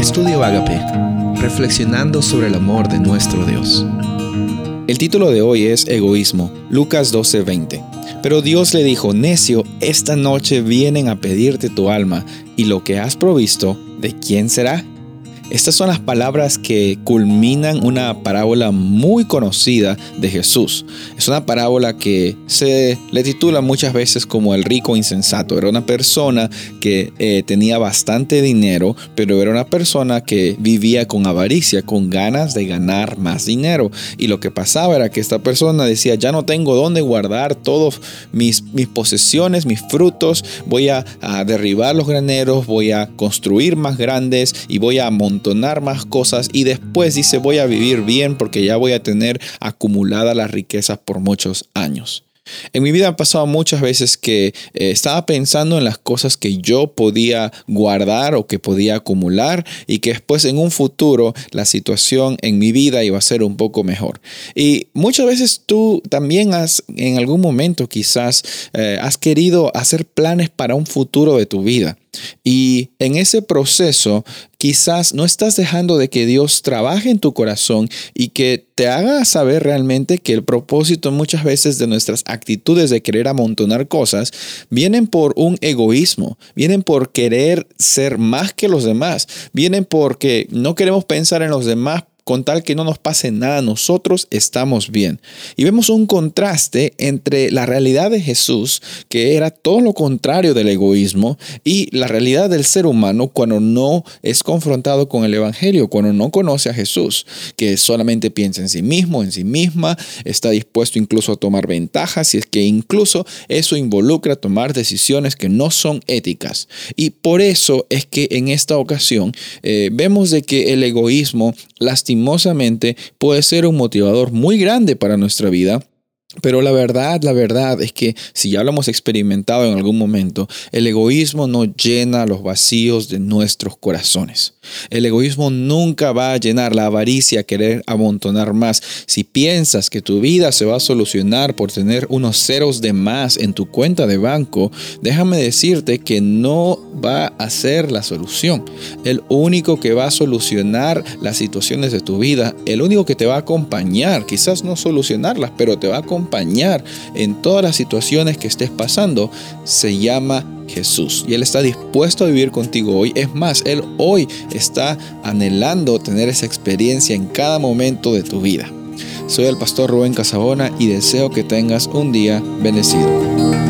Estudio Agape, reflexionando sobre el amor de nuestro Dios. El título de hoy es Egoísmo, Lucas 12:20. Pero Dios le dijo, necio, esta noche vienen a pedirte tu alma, y lo que has provisto, ¿de quién será? Estas son las palabras que culminan una parábola muy conocida de Jesús. Es una parábola que se le titula muchas veces como el rico insensato. Era una persona que eh, tenía bastante dinero, pero era una persona que vivía con avaricia, con ganas de ganar más dinero. Y lo que pasaba era que esta persona decía, ya no tengo dónde guardar todos mis, mis posesiones, mis frutos, voy a, a derribar los graneros, voy a construir más grandes y voy a montar más cosas y después dice voy a vivir bien porque ya voy a tener acumuladas las riquezas por muchos años. En mi vida han pasado muchas veces que eh, estaba pensando en las cosas que yo podía guardar o que podía acumular y que después en un futuro la situación en mi vida iba a ser un poco mejor. Y muchas veces tú también has en algún momento quizás eh, has querido hacer planes para un futuro de tu vida. Y en ese proceso quizás no estás dejando de que Dios trabaje en tu corazón y que te haga saber realmente que el propósito muchas veces de nuestras actitudes de querer amontonar cosas vienen por un egoísmo, vienen por querer ser más que los demás, vienen porque no queremos pensar en los demás con tal que no nos pase nada, nosotros estamos bien. Y vemos un contraste entre la realidad de Jesús, que era todo lo contrario del egoísmo, y la realidad del ser humano cuando no es confrontado con el Evangelio, cuando no conoce a Jesús, que solamente piensa en sí mismo, en sí misma, está dispuesto incluso a tomar ventajas, y es que incluso eso involucra tomar decisiones que no son éticas. Y por eso es que en esta ocasión eh, vemos de que el egoísmo lastima puede ser un motivador muy grande para nuestra vida pero la verdad, la verdad es que si ya lo hemos experimentado en algún momento, el egoísmo no llena los vacíos de nuestros corazones. El egoísmo nunca va a llenar la avaricia, querer amontonar más. Si piensas que tu vida se va a solucionar por tener unos ceros de más en tu cuenta de banco, déjame decirte que no va a ser la solución. El único que va a solucionar las situaciones de tu vida, el único que te va a acompañar, quizás no solucionarlas, pero te va a acompañar en todas las situaciones que estés pasando se llama Jesús. Y Él está dispuesto a vivir contigo hoy. Es más, Él hoy está anhelando tener esa experiencia en cada momento de tu vida. Soy el pastor Rubén Casabona y deseo que tengas un día bendecido.